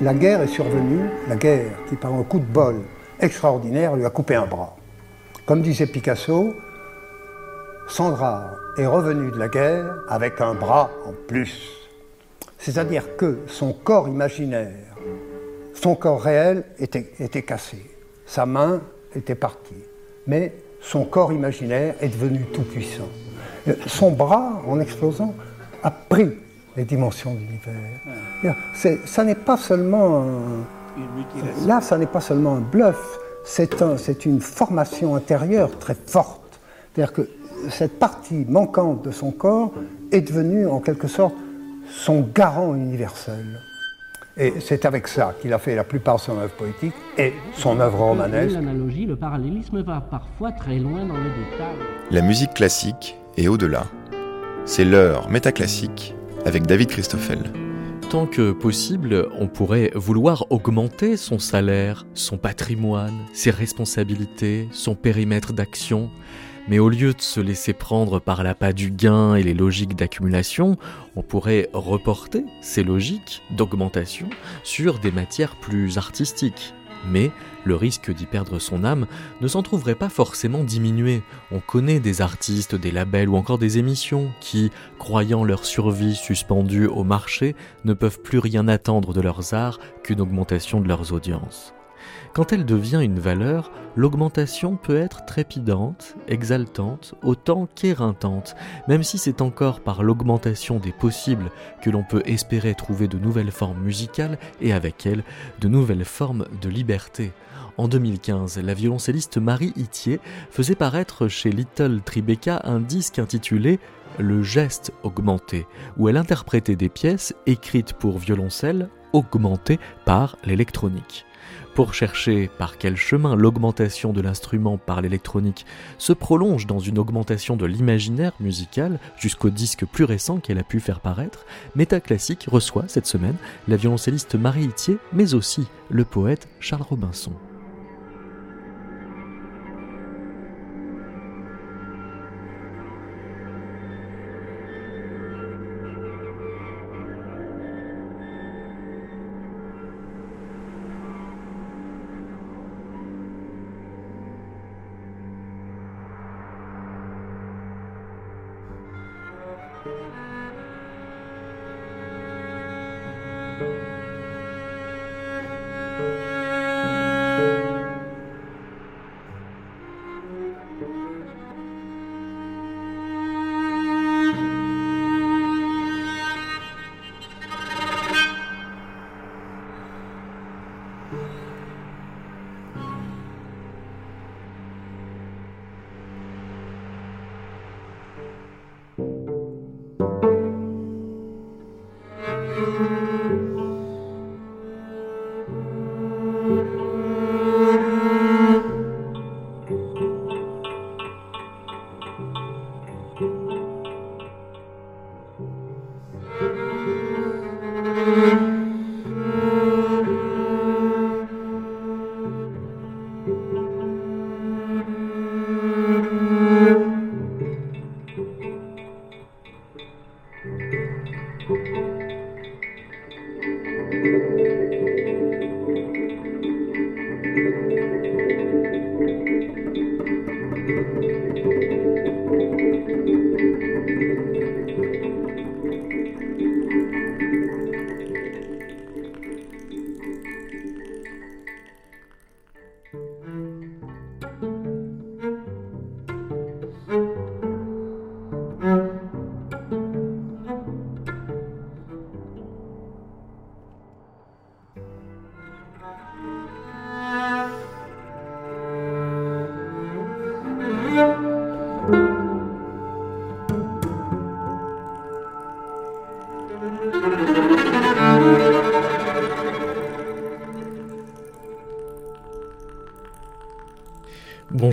la guerre est survenue, la guerre qui par un coup de bol extraordinaire lui a coupé un bras. Comme disait Picasso, Sandra est revenue de la guerre avec un bras en plus. C'est-à-dire que son corps imaginaire, son corps réel était, était cassé. Sa main était partie. Mais son corps imaginaire est devenu tout puissant. Son bras, en explosant, a pris les dimensions de l'univers. Ça n'est pas seulement un, là, ça n'est pas seulement un bluff, c'est un, une formation intérieure très forte. C'est-à-dire que cette partie manquante de son corps est devenue en quelque sorte son garant universel. Et c'est avec ça qu'il a fait la plupart de son œuvre poétique et son œuvre romanesque. L'analogie, le parallélisme va parfois très loin dans les détails. La musique classique est au-delà. C'est l'heure métaclassique avec David Christoffel. Tant que possible, on pourrait vouloir augmenter son salaire, son patrimoine, ses responsabilités, son périmètre d'action. Mais au lieu de se laisser prendre par l'appât du gain et les logiques d'accumulation, on pourrait reporter ces logiques d'augmentation sur des matières plus artistiques. Mais le risque d'y perdre son âme ne s'en trouverait pas forcément diminué. On connaît des artistes, des labels ou encore des émissions qui, croyant leur survie suspendue au marché, ne peuvent plus rien attendre de leurs arts qu'une augmentation de leurs audiences. Quand elle devient une valeur, l'augmentation peut être trépidante, exaltante, autant qu'éreintante, même si c'est encore par l'augmentation des possibles que l'on peut espérer trouver de nouvelles formes musicales et avec elles de nouvelles formes de liberté. En 2015, la violoncelliste Marie Itier faisait paraître chez Little Tribeca un disque intitulé Le geste augmenté, où elle interprétait des pièces écrites pour violoncelle augmentées par l'électronique pour chercher par quel chemin l'augmentation de l'instrument par l'électronique se prolonge dans une augmentation de l'imaginaire musical jusqu'au disque plus récent qu'elle a pu faire paraître, Métaclassique reçoit cette semaine la violoncelliste Marie Itier, mais aussi le poète Charles Robinson.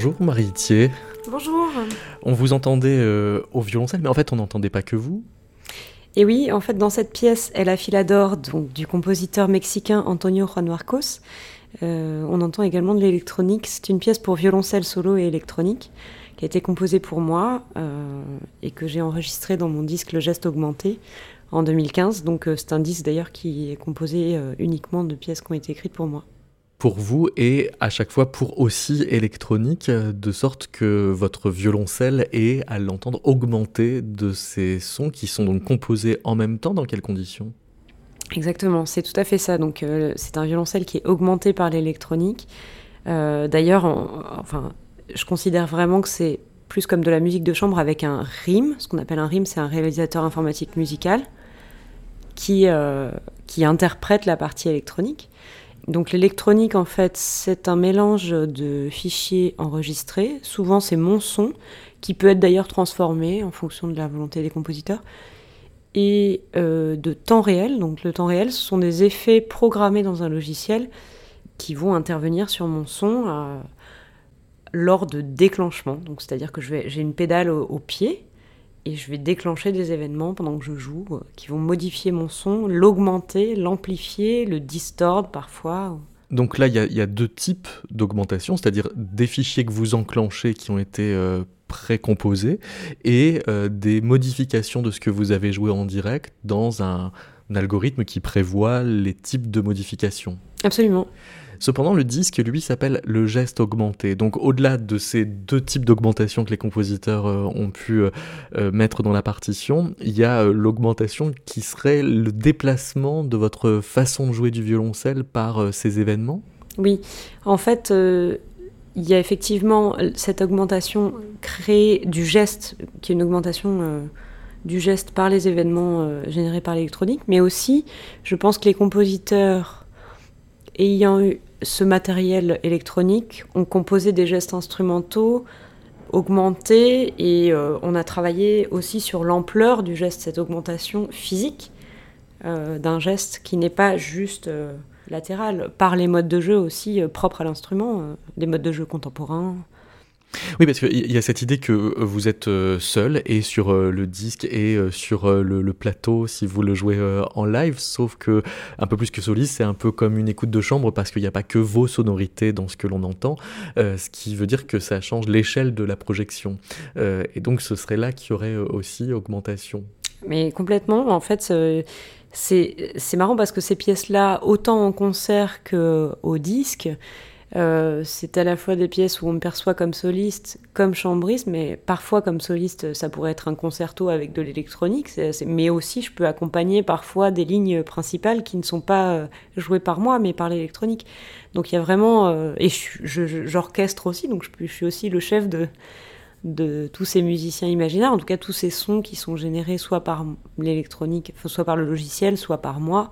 Bonjour Marie Thier. Bonjour. On vous entendait euh, au violoncelle, mais en fait on n'entendait pas que vous. Et oui, en fait dans cette pièce, Elle a Filador, donc du compositeur mexicain Antonio Juan Marcos, euh, on entend également de l'électronique. C'est une pièce pour violoncelle solo et électronique qui a été composée pour moi euh, et que j'ai enregistrée dans mon disque Le Geste Augmenté en 2015. Donc c'est un disque d'ailleurs qui est composé uniquement de pièces qui ont été écrites pour moi pour vous et à chaque fois pour aussi électronique, de sorte que votre violoncelle est, à l'entendre, augmenté de ces sons qui sont donc composés en même temps. Dans quelles conditions? Exactement, c'est tout à fait ça. Donc euh, c'est un violoncelle qui est augmenté par l'électronique. Euh, d'ailleurs, enfin, je considère vraiment que c'est plus comme de la musique de chambre avec un RIM. Ce qu'on appelle un RIM, c'est un réalisateur informatique musical qui, euh, qui interprète la partie électronique. Donc l'électronique, en fait, c'est un mélange de fichiers enregistrés. Souvent, c'est mon son, qui peut être d'ailleurs transformé en fonction de la volonté des compositeurs et euh, de temps réel. Donc le temps réel, ce sont des effets programmés dans un logiciel qui vont intervenir sur mon son euh, lors de déclenchement. Donc c'est-à-dire que j'ai une pédale au, pied et je vais déclencher des événements pendant que je joue euh, qui vont modifier mon son, l'augmenter, l'amplifier, le distordre parfois. Donc là, il y, a deux types d'augmentation, c'est-à-dire des fichiers que vous enclenchez qui ont été précomposé et euh, des modifications de ce que vous avez joué en direct dans un, algorithme qui prévoit les types de modifications. Absolument. Cependant, le disque, lui, s'appelle le geste augmenté. Donc, au-delà de ces deux types d'augmentation que les compositeurs euh, ont pu euh, mettre dans la partition, il y a l'augmentation qui serait le déplacement de votre façon de jouer du violoncelle par ces événements? Oui, en fait, il y a effectivement cette augmentation créée du geste, qui est une augmentation euh, du geste par les événements euh, générés par l'électronique, mais aussi, je pense que les compositeurs ayant eu ce matériel électronique ont composé des gestes instrumentaux augmentés et euh, on a travaillé aussi sur l'ampleur du geste, cette augmentation physique d'un geste qui n'est pas juste latérale, par les modes de jeu aussi euh, propres à l'instrument, euh, des modes de jeu contemporains. Oui, parce qu'il y a cette idée que vous êtes euh, seul et sur le disque et sur le, plateau si vous le jouez en live, sauf que un peu plus que soliste, c'est un peu comme une écoute de chambre parce qu'il n'y a pas que vos sonorités dans ce que l'on entend, ce qui veut dire que ça change l'échelle de la projection. et donc ce serait là qu'il y aurait aussi augmentation. Mais complètement, en fait, c'est marrant parce que ces pièces-là, autant en concert qu'au disque, euh, c'est à la fois des pièces où on me perçoit comme soliste, comme chambriste, mais parfois comme soliste, ça pourrait être un concerto avec de l'électronique, mais aussi je peux accompagner parfois des lignes principales qui ne sont pas euh, jouées par moi, mais par l'électronique. Donc il y a vraiment... Euh, et j'orchestre aussi, donc je, suis aussi le chef de, de tous ces musiciens imaginaires, en tout cas tous ces sons qui sont générés soit par l'électronique, soit par le logiciel, soit par moi.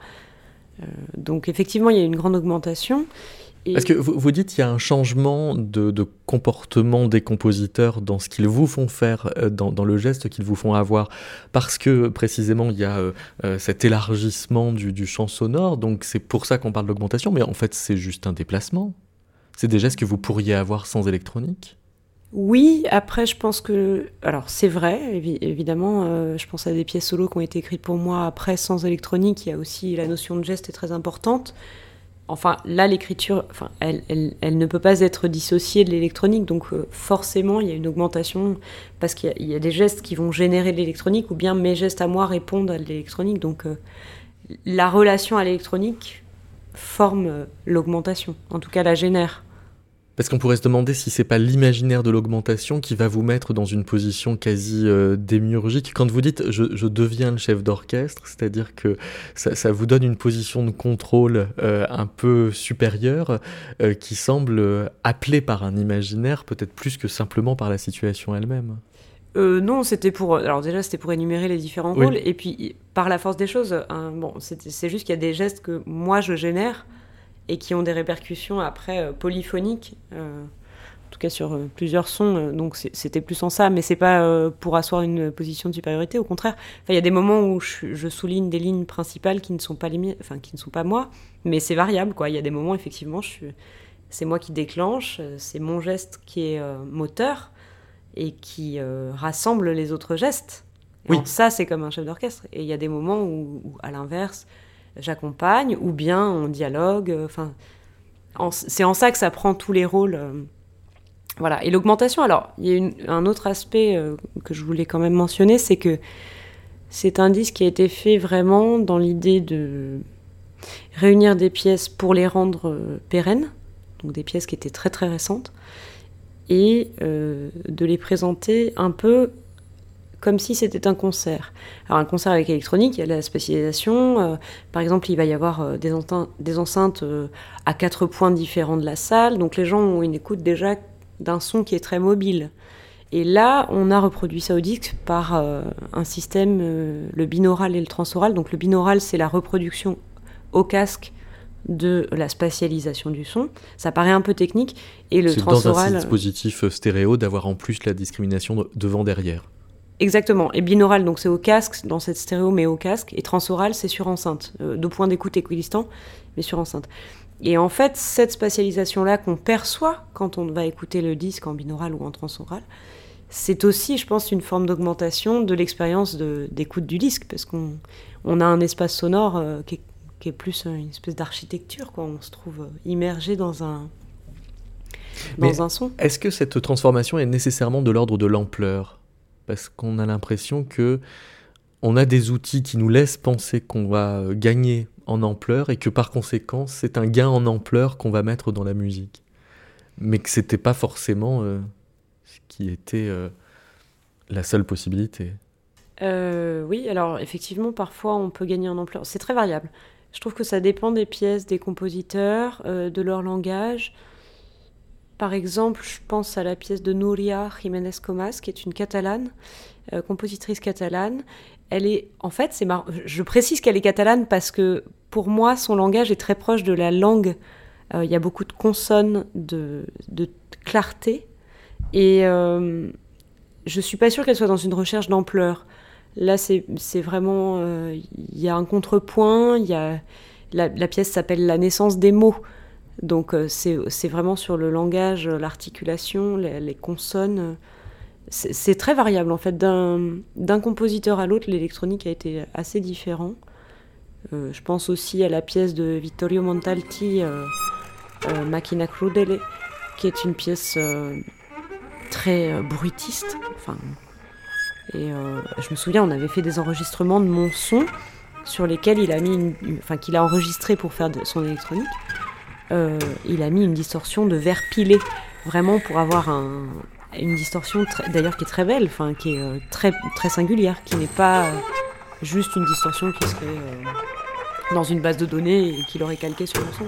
Donc effectivement, il y a une grande augmentation. Parce que vous, dites qu'il y a un changement de, comportement des compositeurs dans ce qu'ils vous font faire, euh, dans, le geste qu'ils vous font avoir, parce que précisément il y a euh, cet élargissement du, du champ sonore, donc c'est pour ça qu'on parle d'augmentation, mais en fait c'est juste un déplacement. C'est des gestes que vous pourriez avoir sans électronique oui, après, je pense que. Alors, c'est vrai, évidemment. Euh, je pense à des pièces solo qui ont été écrites pour moi après, sans électronique. Il y a aussi la notion de geste est très importante. Enfin, là, l'écriture, enfin, elle, elle, ne peut pas être dissociée de l'électronique. Donc, euh, forcément, il y a une augmentation parce qu'il y, a des gestes qui vont générer de l'électronique ou bien mes gestes à moi répondent à l'électronique. Donc, euh, la relation à l'électronique forme l'augmentation. En tout cas, la génère. Parce qu'on pourrait se demander si c'est pas l'imaginaire de l'augmentation qui va vous mettre dans une position quasi euh, démiurgique. Quand vous dites je, deviens le chef d'orchestre, c'est-à-dire que ça, vous donne une position de contrôle euh, un peu supérieure euh, qui semble appelée par un imaginaire peut-être plus que simplement par la situation elle-même. non, c'était pour. Alors déjà, c'était pour énumérer les différents rôles, et puis par la force des choses. Hein, bon, c'est juste qu'il y a des gestes que moi je génère et qui ont des répercussions après euh, polyphoniques, euh, en tout cas sur euh, plusieurs sons. donc c'était plus en ça, mais c'est pas pour asseoir une position de supériorité. Au contraire, il y a des moments où je, souligne des lignes principales qui ne sont pas les enfin qui ne sont pas moi, mais c'est variable quoi. Il y a des moments effectivement, c'est moi qui déclenche, c'est mon geste qui est moteur et qui rassemble les autres gestes. oui. ça, c'est comme un chef d'orchestre. Et il y a des moments où à l'inverse, j'accompagne, ou bien on dialogue. Euh, enfin, c'est en ça que ça prend tous les rôles. Euh, voilà. Et l'augmentation, alors, il y a un autre aspect euh, que je voulais quand même mentionner, c'est que C'est un disque qui a été fait vraiment dans l'idée de réunir des pièces pour les rendre pérennes, donc des pièces qui étaient très très récentes, et de les présenter un peu comme si c'était un concert. Alors un concert avec électronique, il y a la spécialisation. Euh, par exemple, il va y avoir des, des enceintes à quatre points différents de la salle, donc les gens ont une écoute déjà d'un son qui est très mobile. Et là, on a reproduit ça au disque par un système, le binaural et le transoral. Donc le binaural, c'est la reproduction au casque de la spatialisation du son. Ça paraît un peu technique. Et le transoral. dans un dispositif stéréo d'avoir en plus la discrimination devant-derrière. Exactement. Et binaural, donc c'est au casque, dans cette stéréo, mais au casque. Et transoral, c'est sur enceinte. Euh, deux points d'écoute équidistants, mais sur enceinte. Et en fait, cette spatialisation-là qu'on perçoit quand on va écouter le disque en binaural ou en transoral, c'est aussi, je pense, une forme d'augmentation de l'expérience d'écoute du disque, parce qu'on on a un espace sonore euh, qui est qui est plus une espèce d'architecture, quoi. On se trouve euh, immergé dans un dans un son. Est-ce que cette transformation est nécessairement de l'ordre de l'ampleur? Parce qu'on a l'impression que on a des outils qui nous laissent penser qu'on va euh, gagner en ampleur et que par conséquent, c'est un gain en ampleur qu'on va mettre dans la musique. Mais que c'était pas forcément euh, ce qui était la seule possibilité. oui, alors effectivement, parfois on peut gagner en ampleur. C'est très variable. Je trouve que ça dépend des pièces, des compositeurs, euh, de leur langage. Par exemple, je pense à la pièce de Nuria Jiménez Comas, qui est une catalane, euh, compositrice catalane. Elle est, en fait, c'est Je précise qu'elle est catalane parce que pour moi, son langage est très proche de la langue. Euh, il y a beaucoup de consonnes, de, clarté, et je suis pas sûre qu'elle soit dans une recherche d'ampleur. Là, c'est vraiment. Euh, il y a un contrepoint, la, pièce s'appelle La naissance des mots. Donc, euh, c'est vraiment sur le langage, l'articulation, les, consonnes. C'est très variable, en fait. D'un compositeur à l'autre, l'électronique a été assez différent. Euh, je pense aussi à la pièce de Vittorio Montalti, Macchina Crudele, qui est une pièce très bruitiste. Enfin, et euh, je me souviens, on avait fait des enregistrements de mon son sur lesquels il a mis, une, enfin qu'il a enregistré pour faire de son électronique. Euh, il a mis une distorsion de verre pilé, vraiment pour avoir un, une distorsion d'ailleurs qui est très belle, enfin qui est euh, très très singulière, qui n'est pas juste une distorsion qui serait dans une base de données et qu'il aurait calqué sur le son.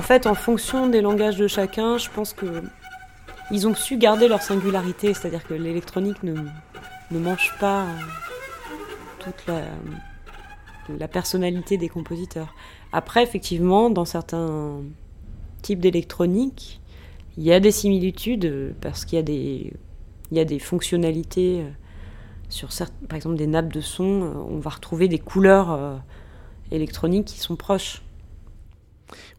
Fait, en fonction des langages de chacun, je pense que ils ont su garder leur singularité, c'est-à-dire que l'électronique ne, mange pas toute la, la personnalité des compositeurs. Après, effectivement, dans certains types d'électronique, il y a des similitudes parce qu'il y a des, fonctionnalités euh, sur par exemple des nappes de son, euh, on va retrouver des couleurs euh, électroniques qui sont proches.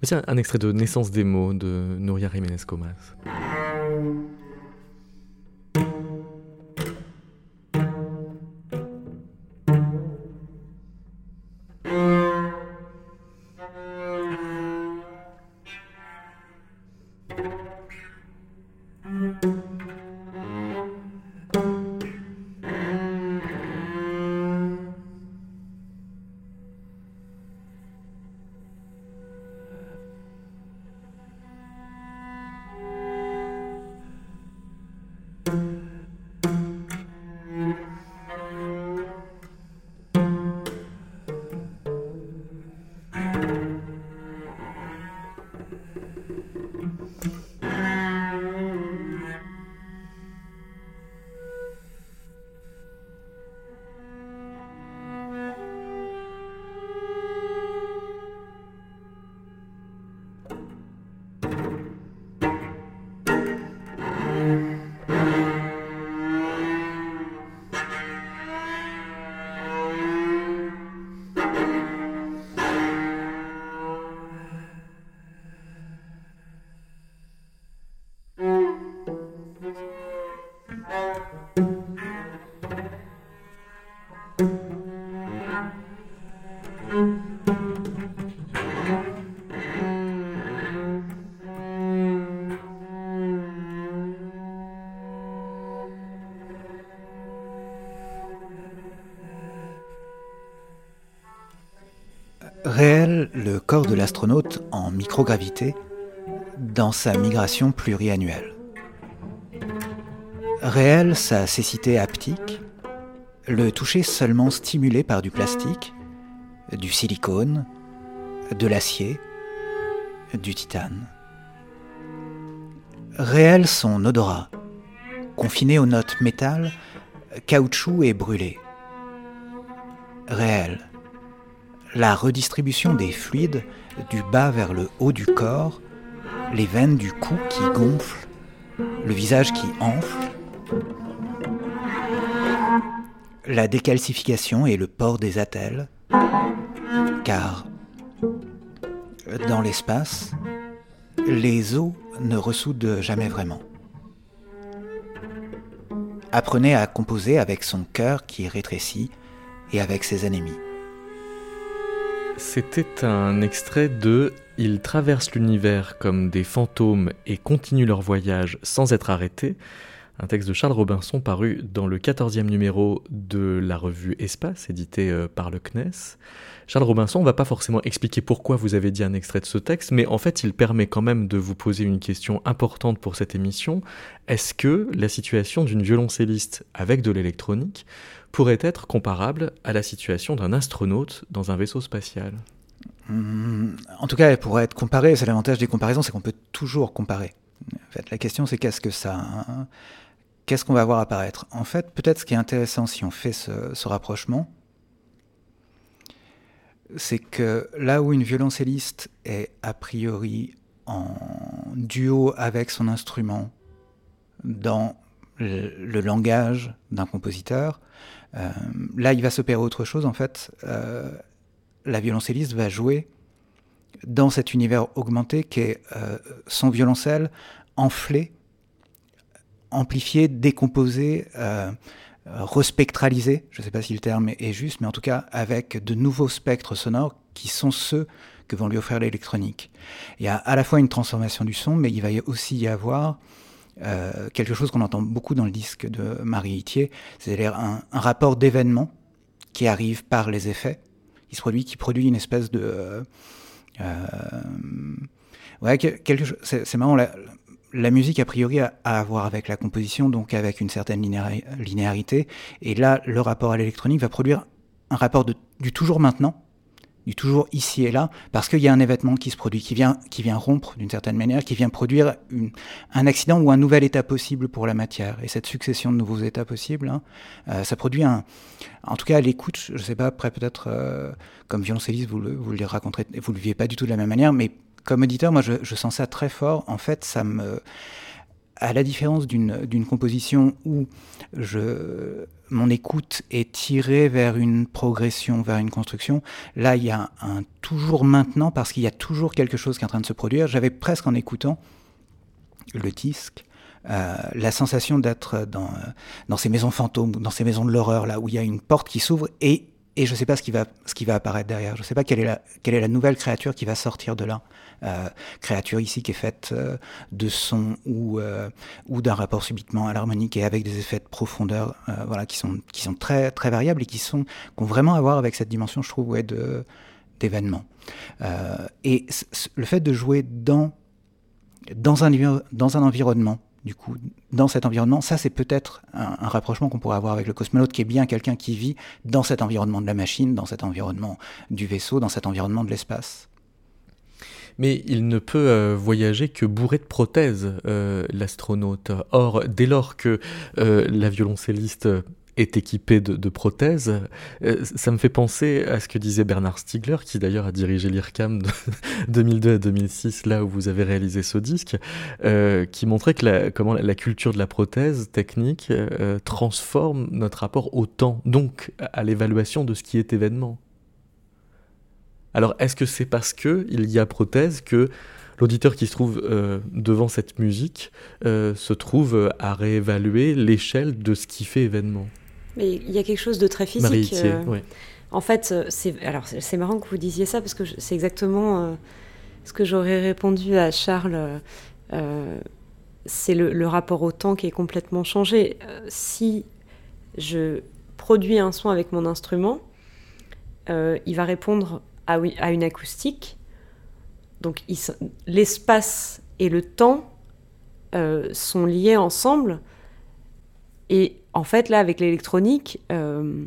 Voici un, extrait de Naissance des mots de Nuria Jiménez Comas. De l'astronaute en microgravité dans sa migration pluriannuelle. Réel, sa cécité haptique, le toucher seulement stimulé par du plastique, du silicone, de l'acier, du titane. Réel son odorat, confiné aux notes métal, caoutchouc et brûlé. Réel. La redistribution des fluides du bas vers le haut du corps, les veines du cou qui gonflent, le visage qui enfle, la décalcification et le port des attelles, car dans l'espace, les os ne ressoudent jamais vraiment. Apprenez à composer avec son cœur qui rétrécit et avec ses ennemis. C'était un extrait de Ils traversent l'univers comme des fantômes et continuent leur voyage sans être arrêtés un texte de Charles Robinson paru dans le 14e numéro de la revue Espace, édité euh, par le CNES. Charles Robinson ne va pas forcément expliquer pourquoi vous avez dit un extrait de ce texte, mais en fait il permet quand même de vous poser une question importante pour cette émission. Est-ce que la situation d'une violoncelliste avec de l'électronique pourrait être comparable à la situation d'un astronaute dans un vaisseau spatial? Mmh, En tout cas, elle pourrait être comparée. C'est l'avantage des comparaisons, c'est qu'on peut toujours comparer. La question, c'est qu'est-ce que ça qu'est-ce qu'on va voir apparaître? En fait, peut-être ce qui est intéressant si on fait ce, rapprochement, c'est que là où une violoncelliste est a priori en duo avec son instrument dans le, langage d'un compositeur, euh, là il va s'opérer autre chose en fait. Euh, la violoncelliste va jouer dans cet univers augmenté qui est euh, son violoncelle enflé amplifié, décomposé, euh, respectralisé, je ne sais pas si le terme est juste, mais en tout cas avec de nouveaux spectres sonores qui sont ceux que vont lui offrir l'électronique. Il y a à la fois une transformation du son, mais il va aussi y avoir euh, quelque chose qu'on entend beaucoup dans le disque de Marie Itier, c'est-à-dire un, rapport d'événement qui arrive par les effets, qui se produit, qui produit une espèce de... Euh, ouais, quelque. C'est marrant, la, la musique, a priori, a à voir avec la composition, donc avec une certaine linéarité. Et là, le rapport à l'électronique va produire un rapport du toujours maintenant, du toujours ici et là, parce qu'il y a un événement qui se produit, qui vient, qui vient rompre d'une certaine manière, qui vient produire un accident ou un nouvel état possible pour la matière. Et cette succession de nouveaux états possibles, hein, euh, ça produit un... En tout cas, l'écoute, je ne sais pas, après peut-être, euh, comme violoncelliste, vous le, vous le raconterez, vous le vivez pas du tout de la même manière, mais comme auditeur, moi, je, sens ça très fort. En fait, ça me à la différence d'une composition où mon écoute est tirée vers une progression, vers une construction, là il y a un, toujours maintenant parce qu'il y a toujours quelque chose qui est en train de se produire. J'avais presque en écoutant le disque. Euh, la sensation d'être dans, dans ces maisons fantômes, dans ces maisons de l'horreur, là où il y a une porte qui s'ouvre et, et je ne sais pas ce qui, va, ce qui va apparaître derrière. Je ne sais pas quelle est, la, quelle est la nouvelle créature qui va sortir de là. Euh, créature ici qui est faite euh, de son ou, euh, ou d'un rapport subitement à l'harmonique et avec des effets de profondeur voilà, qui, sont, qui sont très, très variables et qui, sont, qui ont vraiment à voir avec cette dimension, je trouve, ouais, de, d'événement. et le fait de jouer dans, dans un environnement, du coup, dans cet environnement, ça c'est peut-être un, rapprochement qu'on pourrait avoir avec le cosmonaute, qui est bien quelqu'un qui vit dans cet environnement de la machine, dans cet environnement du vaisseau, dans cet environnement de l'espace mais il ne peut euh, voyager que bourré de prothèses, euh, l'astronaute. Or, dès lors que euh, la violoncelliste est équipée de, prothèses, ça me fait penser à ce que disait Bernard Stiegler, qui d'ailleurs a dirigé l'IRCAM de 2002 à 2006, là où vous avez réalisé ce disque, qui montrait que la, comment la culture de la prothèse technique transforme notre rapport au temps, donc à l'évaluation de ce qui est événement. Alors est-ce que c'est parce que il y a prothèse que l'auditeur qui se trouve euh, devant cette musique euh, se trouve à réévaluer l'échelle de ce qui fait événement? Mais il y a quelque chose de très physique. Euh, en fait, c'est alors c'est marrant que vous disiez ça parce que c'est exactement ce que j'aurais répondu à Charles. c'est le, le, rapport au temps qui est complètement changé. si je produis un son avec mon instrument, il va répondre à, une acoustique. Donc l'espace et le temps euh, sont liés ensemble. Et en fait, là, avec l'électronique, euh,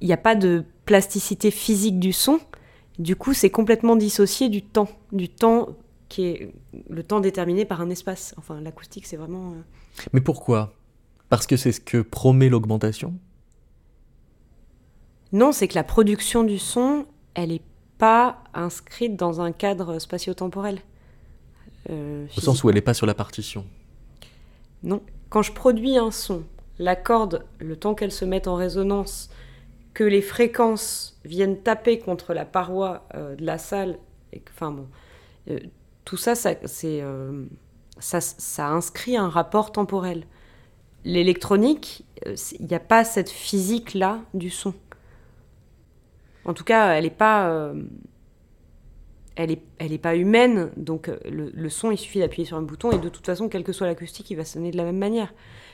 il n'y a pas de plasticité physique du son. Du coup, c'est complètement dissocié du temps, du temps qui est le temps déterminé par un espace. Enfin, l'acoustique, c'est vraiment. Euh, Mais pourquoi? Parce que c'est ce que promet l'augmentation? Non, c'est que la production du son, elle n'est pas inscrite dans un cadre spatio-temporel. Euh, Au sens où elle n'est pas sur la partition. Non. Quand je produis un son, la corde, le temps qu'elle se mette en résonance, que les fréquences viennent taper contre la paroi euh, de la salle, et bon, euh, tout ça, ça, ça, ça, inscrit un rapport temporel. L'électronique, il n'y a pas cette physique-là du son. En tout cas, elle n'est pas elle n'est elle est pas humaine, donc euh, le, son, il suffit d'appuyer sur un bouton, et de toute façon, quelle que soit l'acoustique, il va sonner de la même manière.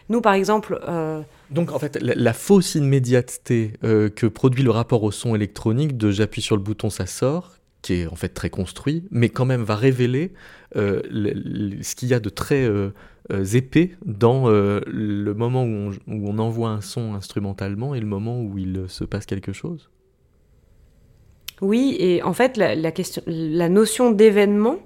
Nous, par exemple... Euh, donc, en fait, la, fausse immédiateté euh, que produit le rapport au son électronique de j'appuie sur le bouton, ça sort, qui est en fait très construit, mais quand même va révéler ce qu'il y a de très épais dans le moment où on, où on envoie un son instrumentalement et le moment où il se passe quelque chose? Oui, et en fait, la, question, la notion d'événement,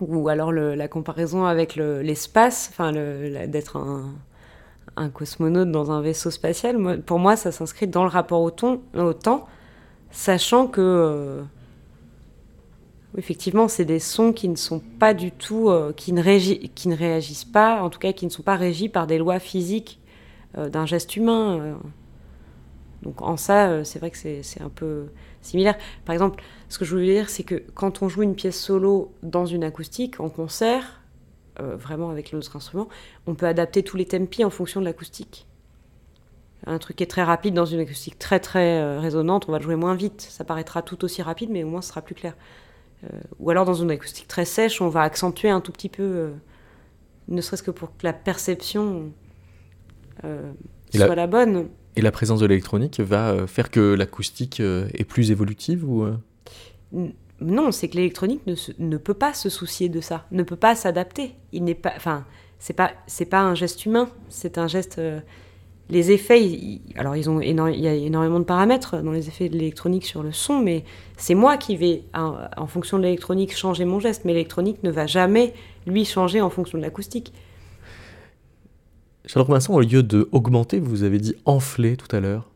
ou alors la comparaison avec l'espace, enfin d'être un, cosmonaute dans un vaisseau spatial, pour moi, ça s'inscrit dans le rapport au, temps, sachant que, euh, effectivement, c'est des sons qui ne sont pas du tout, euh, qui, ne qui ne réagissent pas, en tout cas, qui ne sont pas régis par des lois physiques euh, d'un geste humain. Donc en ça, c'est vrai que c'est un peu similaire. Par exemple, ce que je voulais dire, c'est que quand on joue une pièce solo dans une acoustique, en concert, euh, vraiment avec l'autre instrument, on peut adapter tous les tempi en fonction de l'acoustique. Un truc qui est très rapide dans une acoustique très très euh, résonante, on va le jouer moins vite. Ça paraîtra tout aussi rapide, mais au moins ce sera plus clair. Euh, ou alors dans une acoustique très sèche, on va accentuer un tout petit peu, ne serait-ce que pour que la perception soit la bonne. Et la présence de l'électronique va euh, faire que l'acoustique euh, est plus évolutive ou euh? Non, c'est que l'électronique ne, ne, peut pas se soucier de ça, ne peut pas s'adapter. Il n'est pas, enfin, c'est pas, c'est pas un geste humain, c'est un geste. les effets, alors ils ont il y a énormément de paramètres dans les effets de l'électronique sur le son, mais c'est moi qui vais, en fonction de l'électronique, changer mon geste. Mais l'électronique ne va jamais lui changer en fonction de l'acoustique. Charles Robinson, au lieu de augmenter, vous avez dit enfler tout à l'heure,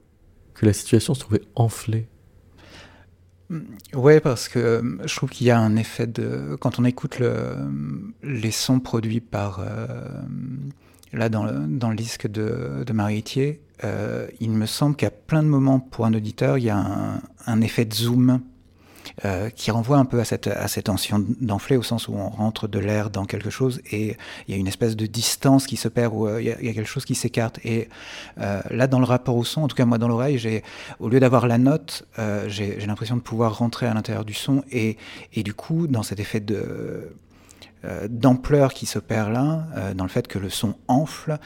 que la situation se trouvait enflée. Ouais, parce que euh, je trouve qu'il y a un effet de. Quand on écoute le, les sons produits par. Euh, là, dans le, dans le disque de, de Marie Etier, euh, il me semble qu'à plein de moments, pour un auditeur, il y a un effet de zoom euh, qui renvoie un peu à cette, tension d'enflée, au sens où on rentre de l'air dans quelque chose et il y a une espèce de distance qui se perd, ou euh, il, y a, quelque chose qui s'écarte. Et euh, là, dans le rapport au son, en tout cas moi dans l'oreille, j'ai, au lieu d'avoir la note, j'ai, l'impression de pouvoir rentrer à l'intérieur du son et, du coup, dans cet effet d'ampleur qui se perd là, dans le fait que le son enfle,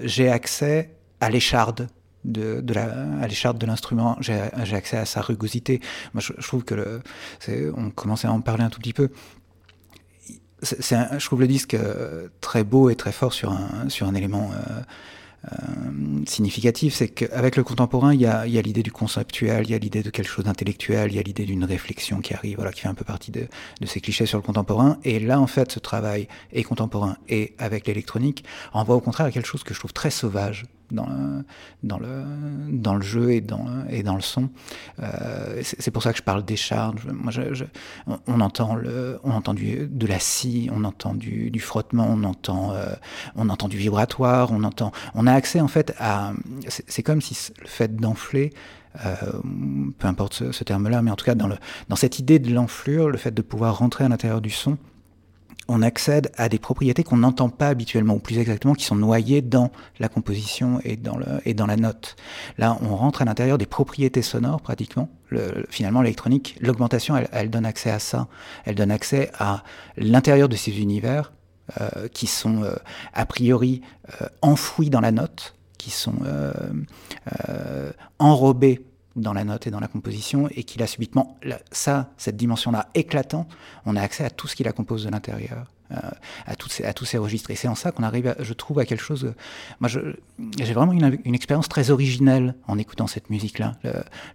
j'ai accès à l'écharde de, la, à l'écharpe de l'instrument, j'ai accès à sa rugosité. Moi, je, trouve que le, on commençait à en parler un tout petit peu. C'est je trouve le disque euh, très beau et très fort sur un, sur un élément euh, euh, significatif, c'est qu'avec le contemporain, il y a, l'idée du conceptuel, il y a l'idée de quelque chose d'intellectuel, il y a l'idée d'une réflexion qui arrive, voilà, qui fait un peu partie de, de, ces clichés sur le contemporain. Et là, en fait, ce travail est contemporain et avec l'électronique renvoie au contraire à quelque chose que je trouve très sauvage dans le, dans le, dans le jeu et dans, et dans le son. Euh, c'est pour ça que je parle des charges. Moi, on, entend, on entend du, de la scie, on entend du, du frottement, on entend, euh, on entend du vibratoire, on entend, on a accès en fait à, c'est comme si le fait d'enfler euh, peu importe ce, ce terme-là, mais en tout cas dans, le, dans cette idée de l'enflure, le fait de pouvoir rentrer à l'intérieur du son, on accède à des propriétés qu'on n'entend pas habituellement, ou plus exactement qui sont noyées dans la composition et dans, le, et dans la note. Là, on rentre à l'intérieur des propriétés sonores pratiquement. Le, finalement, l'électronique, l'augmentation, elle, donne accès à ça. Elle donne accès à l'intérieur de ces univers euh, qui sont euh, a priori euh, enfouis dans la note, qui sont enrobés dans la note et dans la composition, et qu'il a subitement ça, cette dimension-là éclatant, on a accès à tout ce qui la compose de l'intérieur. Euh, à, à tous ces registres. Et c'est en ça qu'on arrive, je trouve, à quelque chose. moi, j'ai vraiment une, expérience très originelle en écoutant cette musique-là.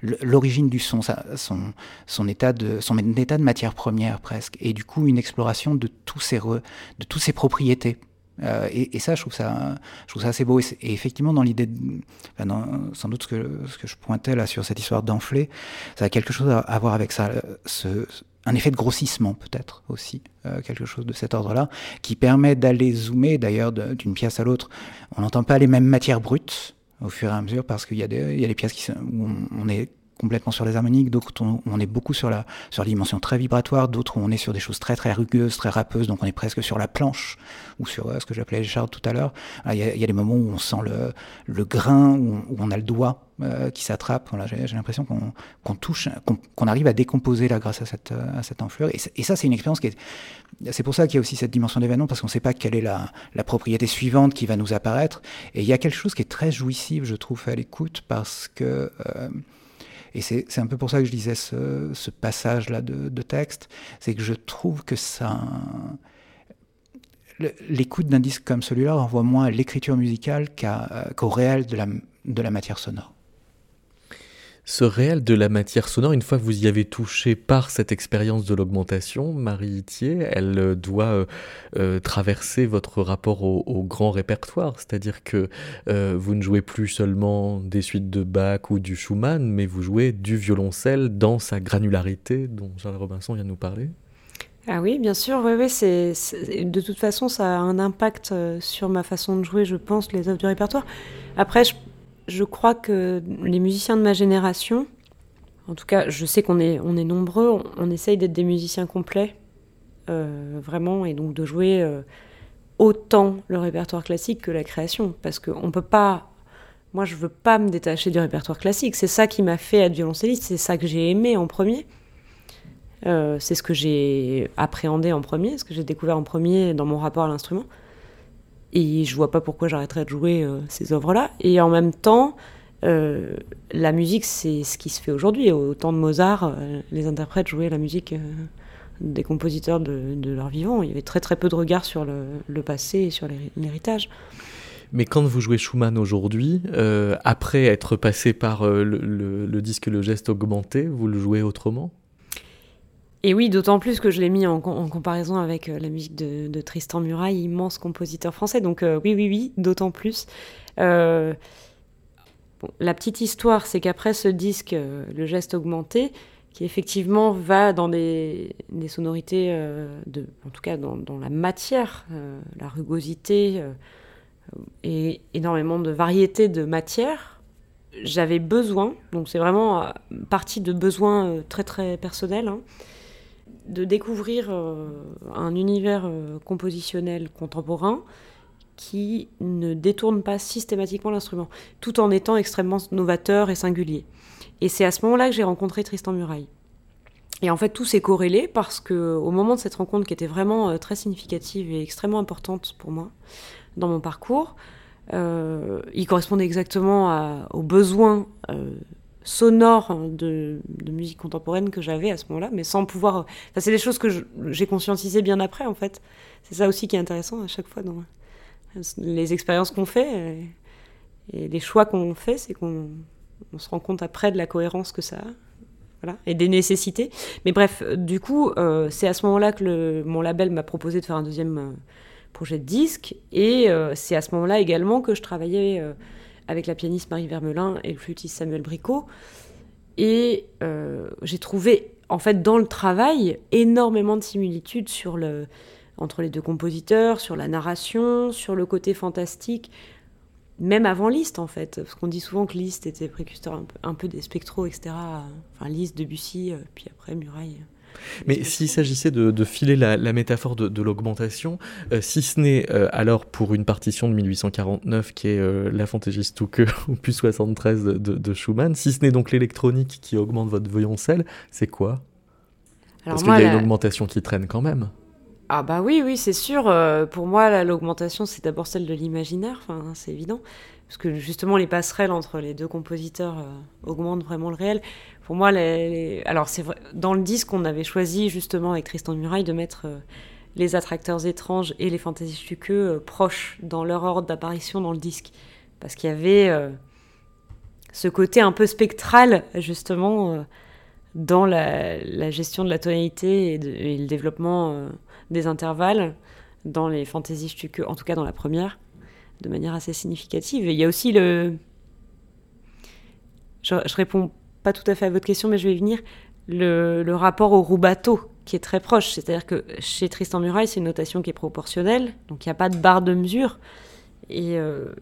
L'origine du son, son, état de, son état de matière première presque, et du coup une exploration de tous ces, de toutes ces propriétés. Euh, et, ça, je trouve ça, je trouve ça assez beau. Et, effectivement, dans l'idée, sans doute ce que, je pointais là sur cette histoire d'enfler, ça a quelque chose à, à voir avec ça, ce, un effet de grossissement peut-être aussi, euh, quelque chose de cet ordre-là, qui permet d'aller zoomer d'ailleurs d'une pièce à l'autre. On n'entend pas les mêmes matières brutes au fur et à mesure parce qu'il y, a des pièces où on est complètement sur les harmoniques, d'autres on, on, est beaucoup sur la, sur dimension très vibratoire, d'autres on est sur des choses très très rugueuses, très râpeuses, donc on est presque sur la planche, ou sur euh, ce que j'appelais les tout à l'heure. Il y, a des moments où on sent le, le grain, où on, a le doigt euh, qui s'attrape. J'ai l'impression qu'on qu touche, qu'on arrive à décomposer là grâce à cette, à cette enflure. Et, ça, c'est une expérience qui est... C'est pour ça qu'il y a aussi cette dimension d'événement, parce qu'on ne sait pas quelle est la, la propriété suivante qui va nous apparaître. Et il y a quelque chose qui est très jouissif, je trouve, à l'écoute, parce que... Euh, et c'est un peu pour ça que je disais ce, passage-là de, texte, c'est que je trouve que. L'écoute d'un disque comme celui-là renvoie moins à l'écriture musicale qu'au réel de la matière sonore ce réel de la matière sonore, une fois que vous y avez touché par cette expérience de l'augmentation, Marie Itier, elle euh, doit euh, euh, traverser votre rapport au, grand répertoire, c'est-à-dire que vous ne jouez plus seulement des suites de Bach ou du Schumann, mais vous jouez du violoncelle dans sa granularité dont Charles Robinson vient de nous parler. Ah oui, bien sûr, oui, oui, c'est, de toute façon, ça a un impact sur ma façon de jouer, je pense, les œuvres du répertoire. Après, je je crois que les musiciens de ma génération, en tout cas, je sais qu'on est, on est nombreux, on, essaye d'être des musiciens complets, euh, vraiment, et donc de jouer euh, autant le répertoire classique que la création, parce qu'on peut pas. Moi, je veux pas me détacher du répertoire classique. C'est ça qui m'a fait être violoncelliste, c'est ça que j'ai aimé en premier. Euh, c'est ce que j'ai appréhendé en premier, ce que j'ai découvert en premier dans mon rapport à l'instrument. Et je vois pas pourquoi j'arrêterais de jouer euh, ces œuvres-là. Et en même temps, euh, la musique, c'est ce qui se fait aujourd'hui. Au temps de Mozart, euh, les interprètes jouaient la musique des compositeurs de, leur vivant. Il y avait très très peu de regard sur le, passé et sur l'héritage. Mais quand vous jouez Schumann aujourd'hui, après être passé par le, le, le disque Le Geste Augmenté, vous le jouez autrement? Et oui, d'autant plus que je l'ai mis en, comparaison avec euh, la musique de, Tristan Muraille, immense compositeur français. Donc euh, oui, oui, oui, d'autant plus. Euh, la petite histoire, c'est qu'après ce disque, le geste augmenté, qui effectivement va dans des, sonorités, de, en tout cas dans, la matière, la rugosité et énormément de variété de matière, j'avais besoin, donc c'est vraiment partie de besoins très très personnels, hein, de découvrir euh, un univers euh, compositionnel contemporain qui ne détourne pas systématiquement l'instrument, tout en étant extrêmement novateur et singulier. Et c'est à ce moment-là que j'ai rencontré Tristan Muraille. Et en fait, tout s'est corrélé parce que au moment de cette rencontre qui était vraiment euh, très significative et extrêmement importante pour moi dans mon parcours, il correspondait exactement aux besoins sonore de, musique contemporaine que j'avais à ce moment-là, mais sans pouvoir. Enfin, c'est des choses que j'ai conscientisées bien après, en fait. C'est ça aussi qui est intéressant à chaque fois dans les expériences qu'on fait et, les choix qu'on fait, c'est qu'on on se rend compte après de la cohérence que ça a. Voilà, et des nécessités. Mais bref, du coup, euh, c'est à ce moment-là que mon label m'a proposé de faire un deuxième euh, projet de disque, et euh, c'est à ce moment-là également que je travaillais avec la pianiste Marie Vermelin et le flûtiste Samuel Bricot. Et euh, j'ai trouvé, en fait, dans le travail, énormément de similitudes entre les deux compositeurs, sur la narration, sur le côté fantastique, même avant Liszt, en fait. Parce qu'on dit souvent que Liszt était précurseur un peu, des spectros, etc. Enfin, Liszt, Debussy, euh, puis après Muraille. Mais s'il s'agissait de, de, filer la, la métaphore de, de l'augmentation, euh, si ce n'est euh, alors pour une partition de 1849 qui est euh, La Fantaisie Stucke opus 73 de, de, Schumann, si ce n'est donc l'électronique qui augmente votre violoncelle, c'est quoi? Alors Parce qu'il y a la... une augmentation qui traîne quand même. Ah bah oui, oui, c'est sûr. Pour moi, l'augmentation, c'est d'abord celle de l'imaginaire, enfin, c'est évident. parce que justement les passerelles entre les deux compositeurs augmentent vraiment le réel. Pour moi, alors c'est vrai, dans le disque, on avait choisi justement avec Tristan Muraille de mettre les attracteurs étranges et les fantaisies stuqueux proches dans leur ordre d'apparition dans le disque, parce qu'il y avait ce côté un peu spectral justement dans la, gestion de la tonalité et, le développement euh, des intervalles dans les fantaisies stucques, en tout cas dans la première, de manière assez significative. Il y a aussi le... Je, je, réponds pas tout à fait à votre question, mais je vais y venir. Le, rapport au rubato, qui est très proche. C'est-à-dire que chez Tristan Muraille, c'est une notation qui est proportionnelle, donc il n'y a pas de barre de mesure. Et euh,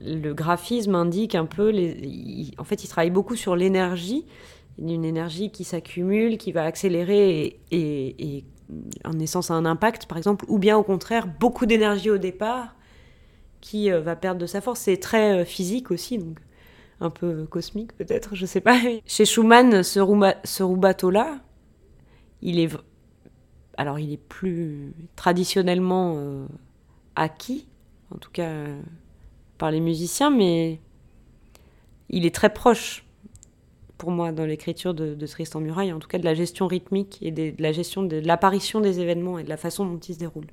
le graphisme indique un peu... Les, en fait, il travaille beaucoup sur l'énergie une énergie qui s'accumule, qui va accélérer et, en essence a un impact, par exemple, ou bien au contraire, beaucoup d'énergie au départ qui euh, va perdre de sa force. C'est très euh, physique aussi, donc un peu cosmique peut-être, je sais pas. Chez Schumann, ce, ce rubato-là, il est, alors il est plus traditionnellement euh, acquis, en tout cas par les musiciens, mais il est très proche pour moi dans l'écriture de, Tristan Muraille, en tout cas de la gestion rythmique et de la gestion de l'apparition des événements et de la façon dont ils se déroulent.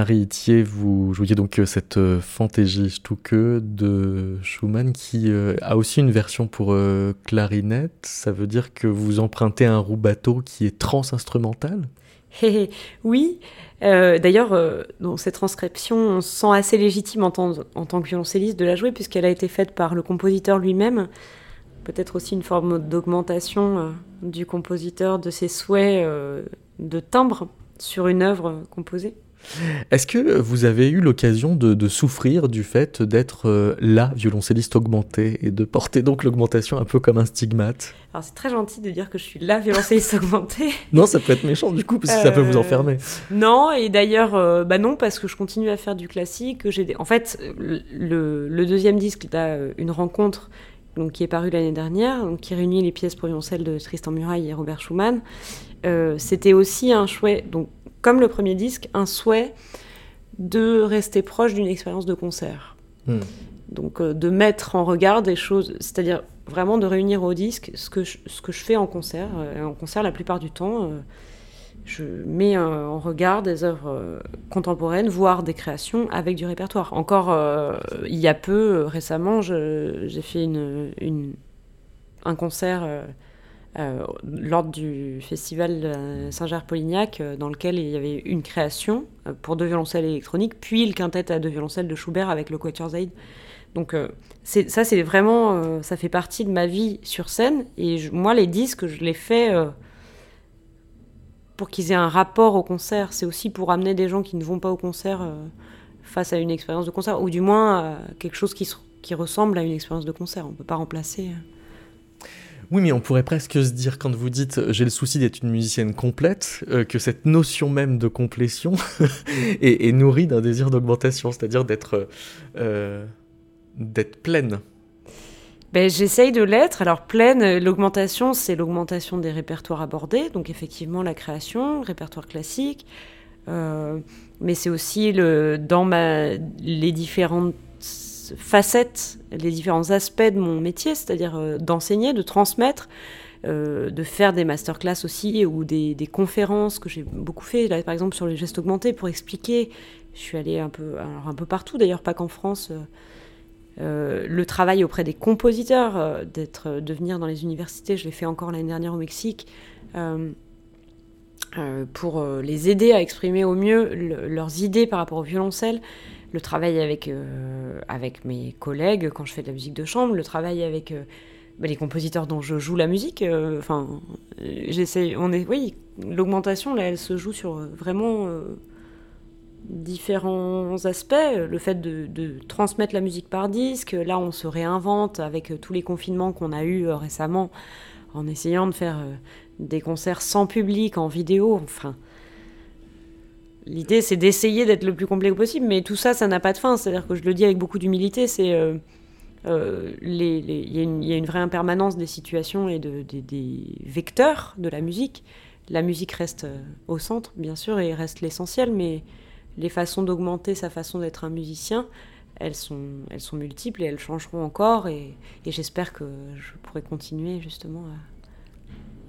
Marie Itier, vous jouiez donc cette fantaisie Stucke de Schumann qui a aussi une version pour clarinette. Ça veut dire que vous empruntez un bateau qui est trans-instrumental? Oui, euh, d'ailleurs, euh, dans cette transcription, on se sent assez légitime en tant, en tant que violoncelliste de la jouer, puisqu'elle a été faite par le compositeur lui-même. Peut-être aussi une forme d'augmentation euh, du compositeur de ses souhaits de timbre sur une œuvre composée. Est-ce que vous avez eu l'occasion de, souffrir du fait d'être euh, la violoncelliste augmentée et de porter donc l'augmentation un peu comme un stigmate? Alors c'est très gentil de dire que je suis la violoncelliste augmentée. non, ça peut être méchant du coup parce que ça peut vous euh, enfermer. Non, et d'ailleurs, euh, bah non, parce que je continue à faire du classique. J'ai En fait, le, deuxième disque, a une rencontre donc, qui est paru l'année dernière, donc, qui réunit les pièces pour violoncelle de Tristan Muraille et Robert Schumann. C'était aussi un chouette. Donc, comme le premier disque, un souhait de rester proche d'une expérience de concert. Hmm. Donc euh, de mettre en regard des choses, c'est-à-dire vraiment de réunir au disque ce que je, ce que je fais en concert. Euh, en concert, la plupart du temps, euh, je mets en regard des œuvres contemporaines, voire des créations avec du répertoire. Encore il y a peu, récemment, j'ai fait une, une, un concert lors du festival Saint-Germain-Polignac, euh, dans lequel il y avait une création euh, pour deux violoncelles électroniques, puis le quintet à deux violoncelles de Schubert avec le Quatuor Zaïd. Donc ça, c'est vraiment, ça fait partie de ma vie sur scène. Et moi, les disques, je les fais pour qu'ils aient un rapport au concert. C'est aussi pour amener des gens qui ne vont pas au concert face à une expérience de concert, ou du moins quelque chose qui ressemble à une expérience de concert. On ne peut pas remplacer. Oui, mais on pourrait presque se dire, quand vous dites euh, j'ai le souci d'être une musicienne complète, euh, que cette notion même de complétion est, nourrie d'un désir d'augmentation, c'est-à-dire d'être euh, d'être pleine. Ben, J'essaye de l'être. Alors, pleine, l'augmentation, c'est l'augmentation des répertoires abordés, donc effectivement la création, répertoire classique, mais c'est aussi le, dans les différentes facettes, les différents aspects de mon métier, c'est-à-dire euh, d'enseigner, de transmettre, euh, de faire des masterclass aussi ou des, conférences que j'ai beaucoup fait, là, par exemple sur les gestes augmentés pour expliquer. Je suis allée un peu, un peu partout, d'ailleurs pas qu'en France. Euh, le travail auprès des compositeurs, d'être, de venir dans les universités, je l'ai fait encore l'année dernière au Mexique, pour les aider à exprimer au mieux leurs idées par rapport au violoncelle le travail avec, euh, avec mes collègues quand je fais de la musique de chambre, le travail avec euh, bah, les compositeurs dont je joue la musique. Euh, enfin, j'essaie. On est, oui, l'augmentation là, elle se joue sur vraiment différents aspects. Le fait de, de, transmettre la musique par disque, là, on se réinvente avec tous les confinements qu'on a eu récemment, en essayant de faire des concerts sans public en vidéo. Enfin L'idée, c'est d'essayer d'être le plus complet possible, mais tout ça, ça n'a pas de fin. C'est-à-dire que je le dis avec beaucoup d'humilité, c'est euh, euh, il y, a une vraie impermanence des situations et de, des vecteurs de la musique. La musique reste euh, au centre, bien sûr, et reste l'essentiel, mais les façons d'augmenter sa façon d'être un musicien, elles sont, elles sont multiples et elles changeront encore. Et, et j'espère que je pourrai continuer justement à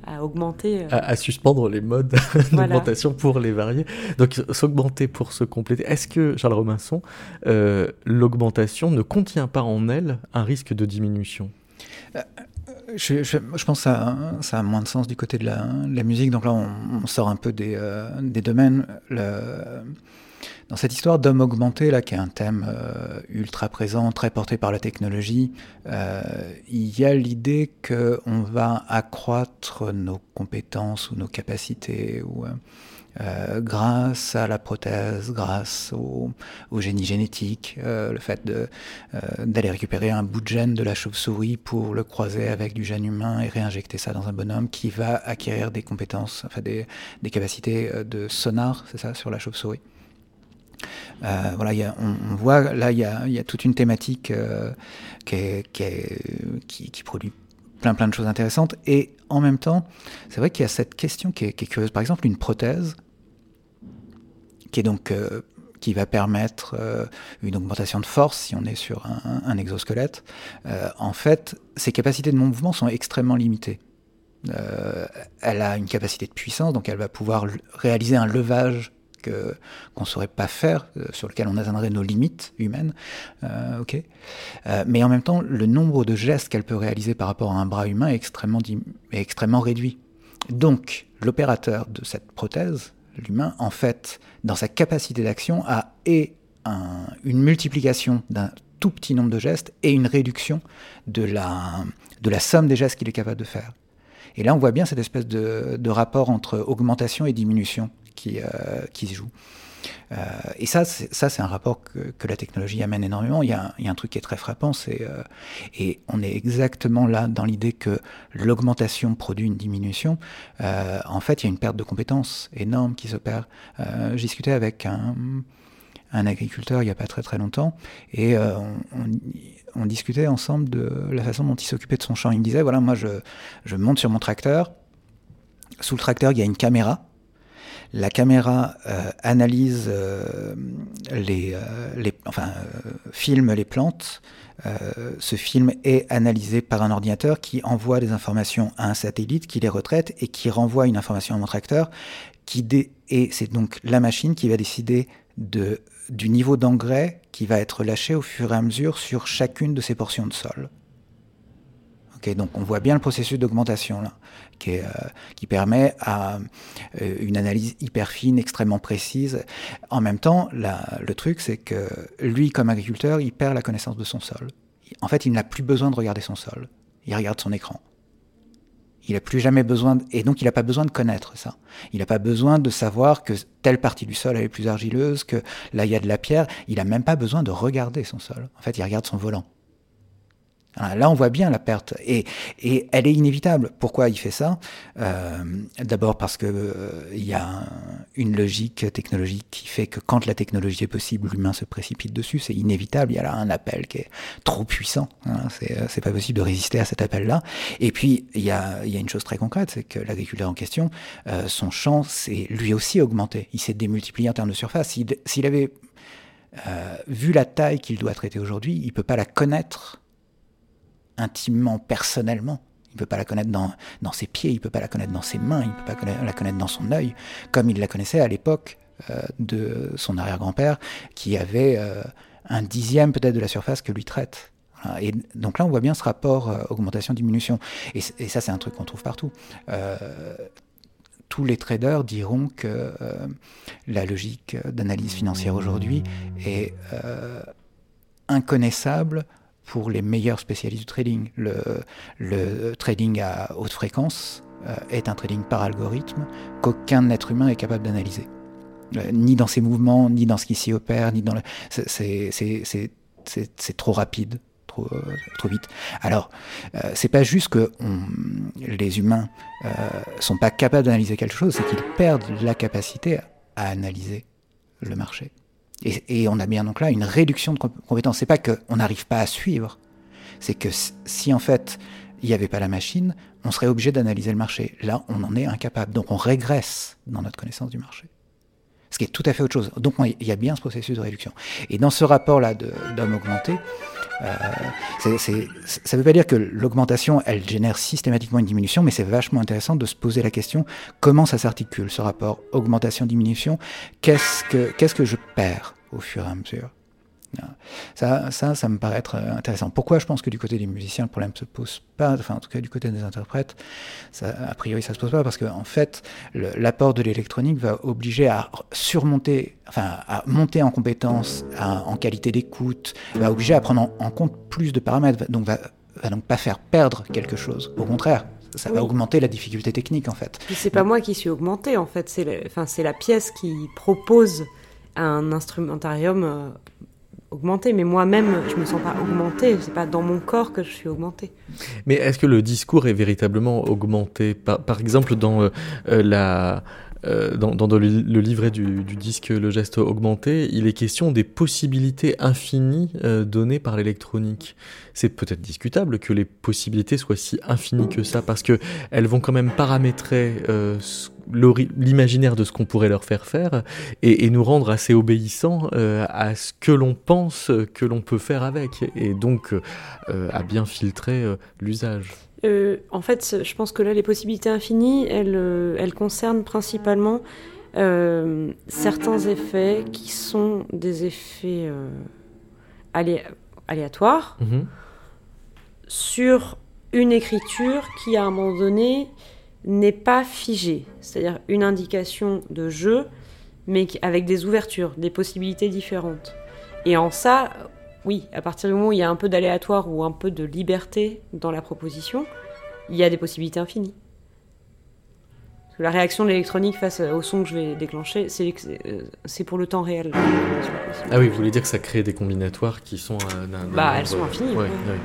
à augmenter. Euh, à, suspendre les modes d'augmentation pour les varier. Donc s'augmenter pour se compléter. Est-ce que, Charles Robinson, euh, l'augmentation ne contient pas en elle un risque de diminution? Euh, je, pense que ça, ça, a moins de sens du côté de la, musique. Donc là, on, sort un peu des, des domaines. Le, dans cette histoire d'homme augmenté, là, qui est un thème euh, ultra présent, très porté par la technologie, euh, il y a l'idée qu'on va accroître nos compétences ou nos capacités euh, grâce à la prothèse, grâce au, génie génétique, le fait d'aller récupérer un bout de gène de la chauve-souris pour le croiser avec du gène humain et réinjecter ça dans un bonhomme qui va acquérir des compétences, enfin des capacités de sonar, c'est ça, sur la chauve-souris. Euh, voilà, on, voit là, il y a, toute une thématique euh, qui, produit plein plein de choses intéressantes. Et en même temps, c'est vrai qu'il y a cette question qui est, curieuse. Par exemple, une prothèse qui est donc euh, qui va permettre une augmentation de force si on est sur un, exosquelette. en fait, ses capacités de mouvement sont extrêmement limitées. elle a une capacité de puissance, donc elle va pouvoir réaliser un levage que qu'on saurait pas faire, sur lequel on atteindrait nos limites humaines. ok. mais en même temps, le nombre de gestes qu'elle peut réaliser par rapport à un bras humain est extrêmement, réduit. Donc, l'opérateur de cette prothèse, l'humain, en fait, dans sa capacité d'action, a et une multiplication d'un tout petit nombre de gestes et une réduction de la somme des gestes qu'il est capable de faire. Et là, on voit bien cette espèce de, rapport entre augmentation et diminution qui, euh, qui se joue. Euh, et ça, c'est un rapport que, la technologie amène énormément. Il y a, un truc qui est très frappant, c'est euh, et on est exactement là dans l'idée que l'augmentation produit une diminution. Euh, en fait, il y a une perte de compétences énorme qui s'opère. J'ai discuté avec un, agriculteur il n'y a pas très très longtemps et on, discutait ensemble de la façon dont il s'occupait de son champ. Il me disait voilà, moi je monte sur mon tracteur. Sous le tracteur, il y a une caméra la caméra euh, analyse euh, les, euh, les, enfin, filme les plantes. ce film est analysé par un ordinateur qui envoie des informations à un satellite, qui les retraite et qui renvoie une information à mon tracteur. Qui Et c'est donc la machine qui va décider de, du niveau d'engrais qui va être lâché au fur et à mesure sur chacune de ces portions de sol donc on voit bien le processus d'augmentation là, qui, euh, permet euh, une analyse hyper fine, extrêmement précise. En même temps, le truc, c'est que lui, comme agriculteur, il perd la connaissance de son sol. En fait, il n'a plus besoin de regarder son sol. Il regarde son écran. Il n'a plus jamais besoin, et donc il n'a pas besoin de connaître ça. Il n'a pas besoin de savoir que telle partie du sol est plus argileuse, que là il y a de la pierre. Il n'a même pas besoin de regarder son sol. En fait, il regarde son volant. Là, on voit bien la perte et, elle est inévitable. Pourquoi il fait ça? Euh, D'abord parce que euh, y a une logique technologique qui fait que quand la technologie est possible, l'humain se précipite dessus. C'est inévitable. Il y a là un appel qui est trop puissant. Hein. Euh, c'est pas possible de résister à cet appel-là. Et puis il y a, une chose très concrète, c'est que l'agriculteur en question, son champ s'est lui aussi augmenté. Il s'est démultiplié en termes de surface. S'il avait vu la taille qu'il doit traiter aujourd'hui, il peut pas la connaître intimement, personnellement. Il ne peut pas la connaître dans, dans, ses pieds, il ne peut pas la connaître dans ses mains, il ne peut pas la connaître dans son œil, comme il la connaissait à l'époque euh, de son arrière-grand-père, qui avait euh, un dixième peut-être de la surface que lui traite. Et donc là, on voit bien ce rapport euh, augmentation-diminution. Et, ça, c'est un truc qu'on trouve partout. tous les traders diront que la logique d'analyse financière aujourd'hui est inconnaissable pour les meilleurs spécialistes du trading. Le, trading à haute fréquence euh, est un trading par algorithme qu'aucun être humain est capable d'analyser. Euh, ni dans ses mouvements, ni dans ce qui s'y opère, ni dans le... C'est trop rapide. Trop, euh, trop, vite. Alors, c'est pas juste que les humains sont pas capables d'analyser quelque chose, c'est qu'ils perdent la capacité à analyser le marché. Et, on a bien donc là une réduction de compétences. C'est pas qu'on n'arrive pas à suivre, c'est que si en fait il n'y avait pas la machine, on serait obligé d'analyser le marché. Là, on en est incapable. Donc on régresse dans notre connaissance du marché. Ce qui est tout à fait autre chose. Donc il y a bien ce processus de réduction. Et dans ce rapport-là d'homme augmenté, euh, ça ne veut pas dire que l'augmentation, elle génère systématiquement une diminution, mais c'est vachement intéressant de se poser la question comment ça s'articule, ce rapport augmentation-diminution? Qu'est-ce que, qu'est-ce que je perds au fur et à mesure? Ça, ça, ça me paraît être euh, intéressant. Pourquoi je pense que du côté des musiciens, le problème se pose pas, enfin en tout cas du côté des interprètes, ça, a priori ça se pose pas, parce qu'en en fait, l'apport de l'électronique va obliger à surmonter, enfin à monter en compétence, en qualité d'écoute, va obliger à prendre en, compte plus de paramètres, donc va, va donc pas faire perdre quelque chose. Au contraire, ça va augmenter la difficulté technique en fait. C'est pas moi qui suis augmenté en fait, c'est enfin, la pièce qui propose un instrumentarium euh, augmenté, mais moi-même, je me sens pas augmenté. C'est pas dans mon corps que je suis augmenté. Mais est-ce que le discours est véritablement augmenté? Par, exemple, dans euh, euh, la euh, dans, le, livret du, disque Le geste augmenté, il est question des possibilités infinies données par l'électronique. C'est peut-être discutable que les possibilités soient si infinies que ça, parce que elles vont quand même paramétrer l'imaginaire de ce qu'on pourrait leur faire faire et, nous rendre assez obéissants euh, à ce que l'on pense que l'on peut faire avec et donc euh, à bien filtrer euh, l'usage. en fait, je pense que là, les possibilités infinies, elles, elles concernent principalement certains effets qui sont des effets alé- aléatoires Mhm. sur une écriture qui, à un moment donné, n'est pas figée. C'est-à-dire une indication de jeu, mais avec des ouvertures, des possibilités différentes. Et en ça, oui, à partir du moment où il y a un peu d'aléatoire ou un peu de liberté dans la proposition, il y a des possibilités infinies. Parce que la réaction de l'électronique face au son que je vais déclencher, c'est euh, c'est pour le temps réel. Ah oui, vous voulez dire que ça crée des combinatoires qui sont euh, Bah, elles sont infinies, Ouais, ouais. ouais.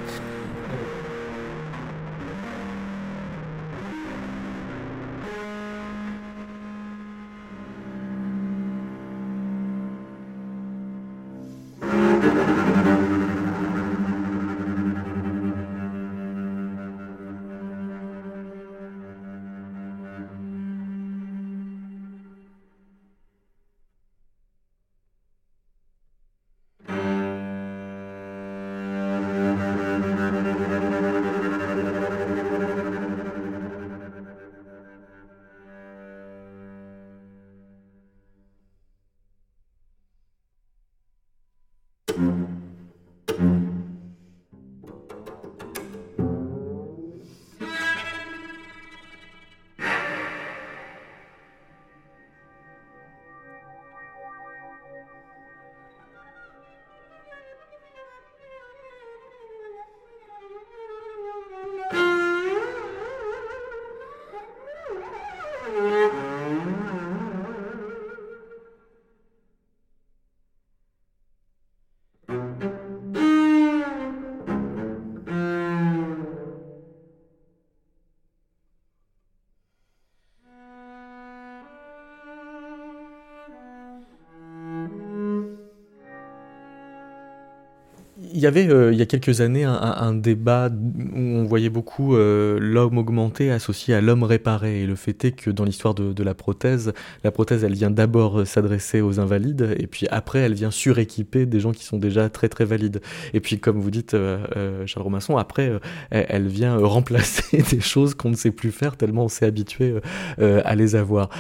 Il y avait euh, il y a quelques années un, débat où on voyait beaucoup euh, l'homme augmenté associé à l'homme réparé. Et le fait est que dans l'histoire de, la prothèse, la prothèse elle vient d'abord euh, s'adresser aux invalides et puis après elle vient suréquiper des gens qui sont déjà très très valides. Et puis comme vous dites Charles Romasson, après elle, vient remplacer des choses qu'on ne sait plus faire tellement on s'est habitué à les avoir.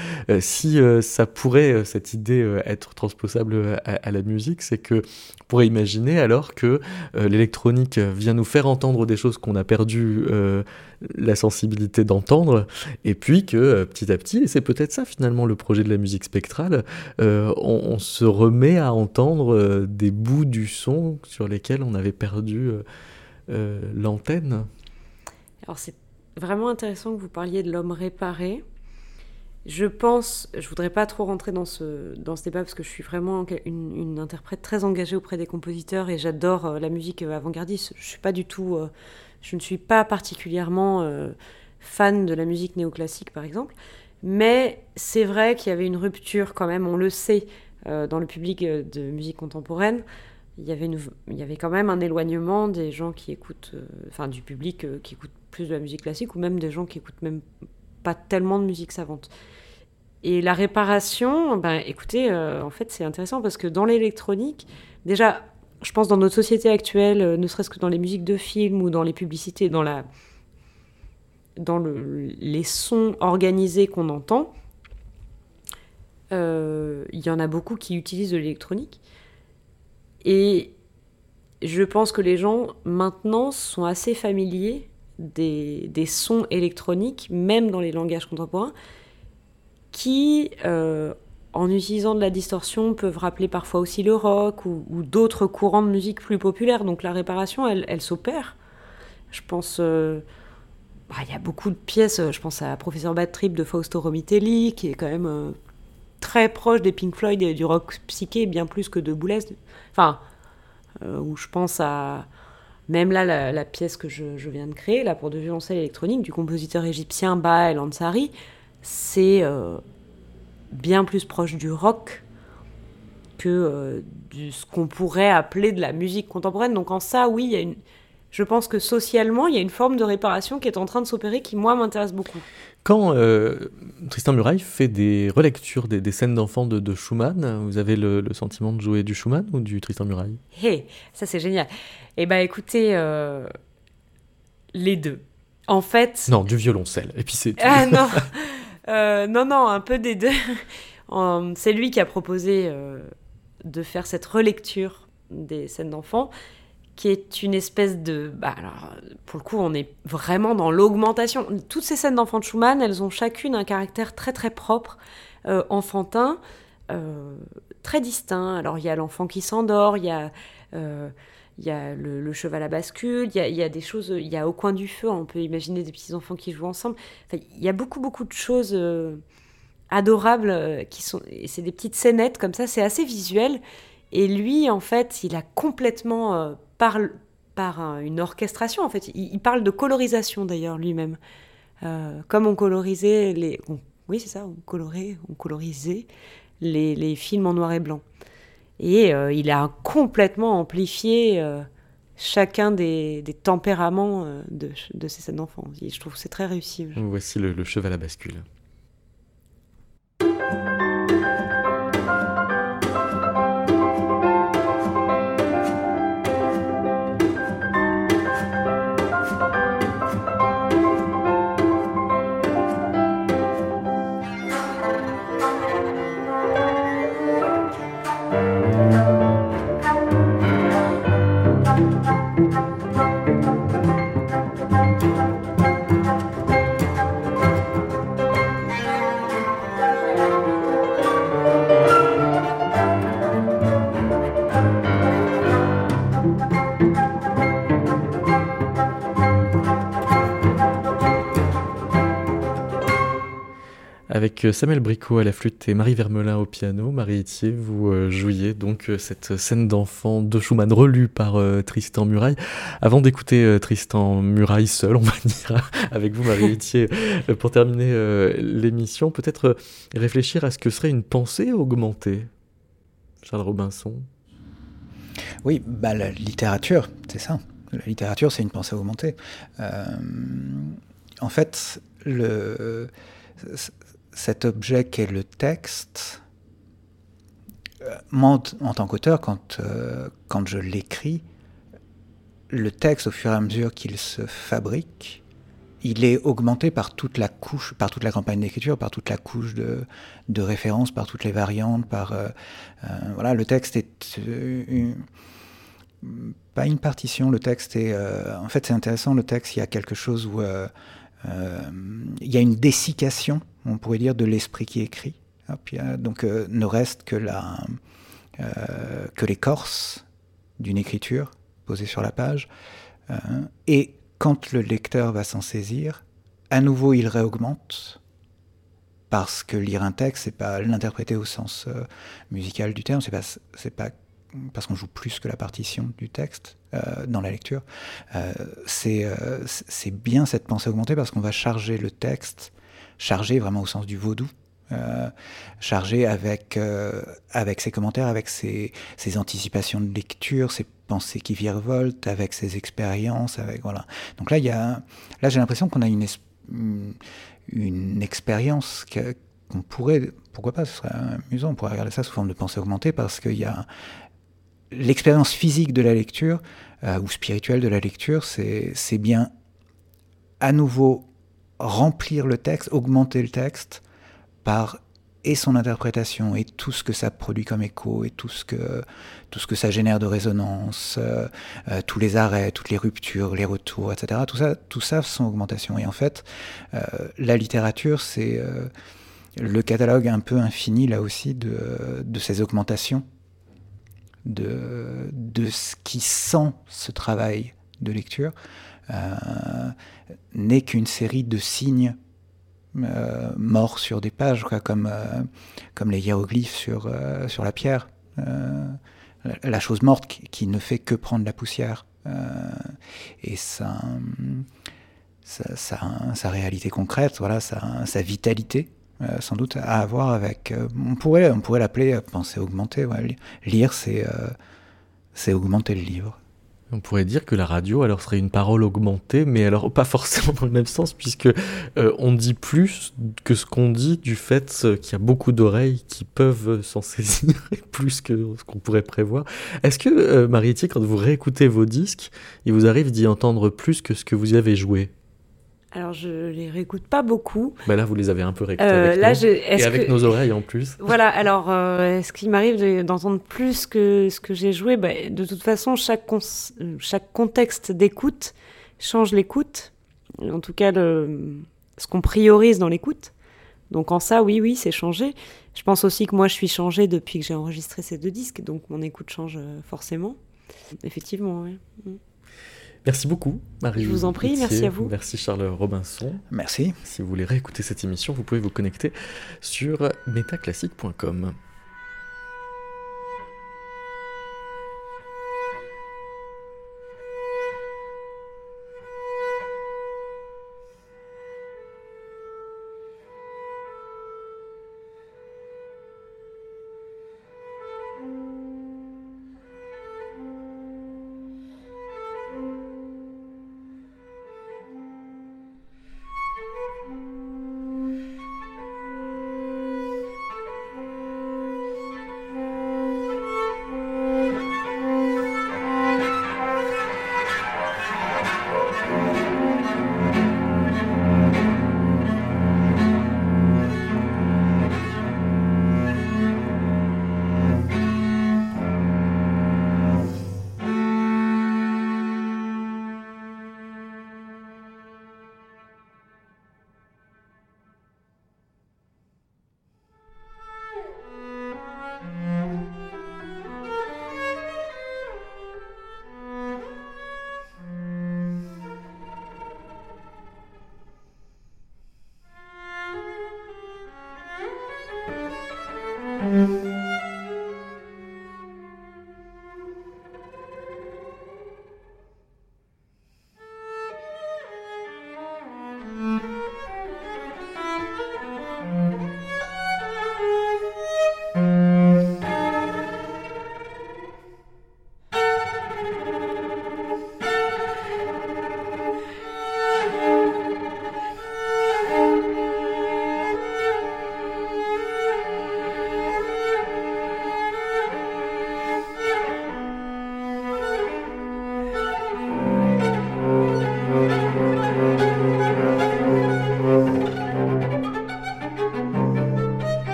Si ça pourrait, cette idée, être transposable à, la musique, c'est que on pourrait imaginer alors que l'électronique vient nous faire entendre des choses qu'on a perdu euh, la sensibilité d'entendre, et puis que euh, petit à petit, et c'est peut-être ça finalement le projet de la musique spectrale, euh, on, se remet à entendre euh, des bouts du son sur lesquels on avait perdu euh, euh, l'antenne. Alors c'est vraiment intéressant que vous parliez de l'homme réparé. Je pense, je voudrais pas trop rentrer dans ce, dans ce débat parce que je suis vraiment une, interprète très engagée auprès des compositeurs et j'adore euh, la musique euh, avant-gardiste. Je suis pas du tout, euh, je ne suis pas particulièrement fan de la musique néoclassique par exemple, mais c'est vrai qu'il y avait une rupture quand même, on le sait, dans le public de musique contemporaine. Il y, avait il y avait quand même un éloignement des gens qui écoutent, enfin du public qui écoute plus de la musique classique ou même des gens qui écoutent même pas tellement de musique savante. Et la réparation, ben, écoutez, euh, en fait, c'est intéressant parce que dans l'électronique, déjà, je pense dans notre société actuelle, euh, ne serait-ce que dans les musiques de films ou dans les publicités, dans, la, dans le, les sons organisés qu'on entend, euh, il y en a beaucoup qui utilisent de l'électronique. Et je pense que les gens, maintenant, sont assez familiers des, des sons électroniques, même dans les langages contemporains, qui, euh, en utilisant de la distorsion, peuvent rappeler parfois aussi le rock ou, d'autres courants de musique plus populaires. Donc la réparation, elle, elle s'opère. Je pense... euh, bah, Il y a beaucoup de pièces, je pense à Professeur Bad de Fausto Romitelli, qui est quand même euh, très proche des Pink Floyd et du rock psyché, bien plus que de Boulez. Enfin, où je pense à... Même là, la, pièce que je, viens de créer, là, pour deux violoncelles électroniques, du compositeur égyptien Baha El Ansari, c'est euh, bien plus proche du rock que euh, de ce qu'on pourrait appeler de la musique contemporaine. Donc en ça, oui, il y a une... je pense que socialement, il y a une forme de réparation qui est en train de s'opérer qui, moi, m'intéresse beaucoup. Quand euh, Tristan Muraille fait des relectures des, des scènes d'enfants de, de Schumann, vous avez le, le sentiment de jouer du Schumann ou du Tristan Muraille? Hé, ça c'est génial. Eh ben écoutez, euh, les deux. En fait... Non, du violoncelle. Et puis c'est. Ah non, Euh, non, non, un peu des deux. c'est lui qui a proposé de faire cette relecture des scènes d'enfants qui est une espèce de... Bah alors, pour le coup, on est vraiment dans l'augmentation. Toutes ces scènes d'enfants de Schumann, elles ont chacune un caractère très très propre, euh, enfantin, euh, très distinct. Alors, il y a l'enfant qui s'endort, il y a... Euh, il y a le, cheval à bascule, il y a, des choses, il y a au coin du feu, on peut imaginer des petits enfants qui jouent ensemble. Il y a beaucoup beaucoup de choses adorables qui sont, c'est des petites scénettes comme ça, c'est assez visuel. Et lui, en fait, il a complètement par, par une orchestration, en fait. Il, parle de colorisation, d'ailleurs, lui-même. Euh, comme on colorisait les... oui, c'est ça, on colorait, on colorisait les, films en noir et blanc. Et euh, il a complètement amplifié euh, chacun des, tempéraments de, de, ces scènes d'enfants. Je trouve que c'est très réussi. Voici le cheval à bascule. Avec euh, Samuel Bricot à la flûte et Marie Vermelin au piano, Marie Etier, vous euh, jouiez donc euh, cette scène d'enfant de Schumann relue par Tristan Muraille. Avant d'écouter Tristan Muraille seul, on va dire, avec vous Marie Etier, pour terminer l'émission, peut-être réfléchir à ce que serait une pensée augmentée. Charles Robinson. Oui, bah, la littérature, c'est ça. La littérature, c'est une pensée augmentée. en fait, le cet objet qu'est le texte, euh, moi, en tant qu'auteur, quand, euh, quand je l'écris, le texte, au fur et à mesure qu'il se fabrique, il est augmenté par toute la couche, par toute la campagne d'écriture, par toute la couche de, de références, par toutes les variantes, par euh, voilà, le texte est pas une partition. Le texte est, en fait, c'est intéressant. Le texte, il y a quelque chose où il y a une dessiccation on pourrait dire, de l'esprit qui écrit. donc euh, ne reste que, la, euh, que l'écorce d'une écriture posée sur la page. Euh, et quand le lecteur va s'en saisir, à nouveau il réaugmente, parce que lire un texte, c'est pas l'interpréter au sens musical du terme, c'est pas, c'est pas parce qu'on joue plus que la partition du texte dans la lecture. c'est, c'est bien cette pensée augmentée parce qu'on va charger le texte chargé vraiment au sens du vaudou. Euh, chargé avec, euh, avec ses commentaires, avec ses, ses, anticipations de lecture, ses pensées qui virevoltent, avec ses expériences, avec voilà. Donc là, là, j'ai l'impression qu'on a une, une, expérience qu'on pourrait, pourquoi pas, ce serait amusant, on pourrait regarder ça sous forme de pensée augmentée, parce qu'il y a l'expérience physique de la lecture euh, ou spirituelle de la lecture, c'est bien à nouveau remplir le texte, augmenter le texte par et son interprétation et tout ce que ça produit comme écho et tout ce que tout ce que ça génère de résonance, euh, euh, tous les arrêts, toutes les ruptures, les retours, etc. Tout ça, tout ça sont augmentation. Et en fait, la littérature, c'est le catalogue un peu infini là aussi de ces augmentations, de, de ce qui sent ce travail de lecture. Euh, n'est qu'une série de signes euh, morts sur des pages, comme, euh, comme les hiéroglyphes sur, sur la pierre. la chose morte qui, ne fait que prendre la poussière. et ça, sa, réalité concrète, voilà, sa, sa vitalité, sans doute à avoir avec. on pourrait, on pourrait l'appeler penser augmenter. Lire, c'est c'est augmenter le livre. On pourrait dire que la radio alors serait une parole augmentée, mais alors pas forcément dans le même sens, puisque euh, on dit plus que ce qu'on dit du fait qu'il y a beaucoup d'oreilles qui peuvent s'en saisir, plus que ce qu'on pourrait prévoir. Est-ce que, euh, Marie-Étienne, quand vous réécoutez vos disques, il vous arrive d'y entendre plus que ce que vous y avez joué? Alors, je les réécoute pas beaucoup. Bah là, vous les avez un peu réécoutés euh, avec là, nous. et avec nos oreilles en plus. Voilà, alors, euh, est-ce qu'il m'arrive d'entendre plus que ce que j'ai joué? Bah, De toute façon, chaque, chaque contexte d'écoute change l'écoute. En tout cas, le... ce qu'on priorise dans l'écoute. Donc, en ça, oui, oui, c'est changé. Je pense aussi que moi, je suis changée depuis que j'ai enregistré ces deux disques, donc mon écoute change euh, forcément. Effectivement, oui. Merci beaucoup, Marie. Je vous en prie, merci à vous. Merci Charles Robinson. Merci. Si vous voulez réécouter cette émission, vous pouvez vous connecter sur metaclassique.com.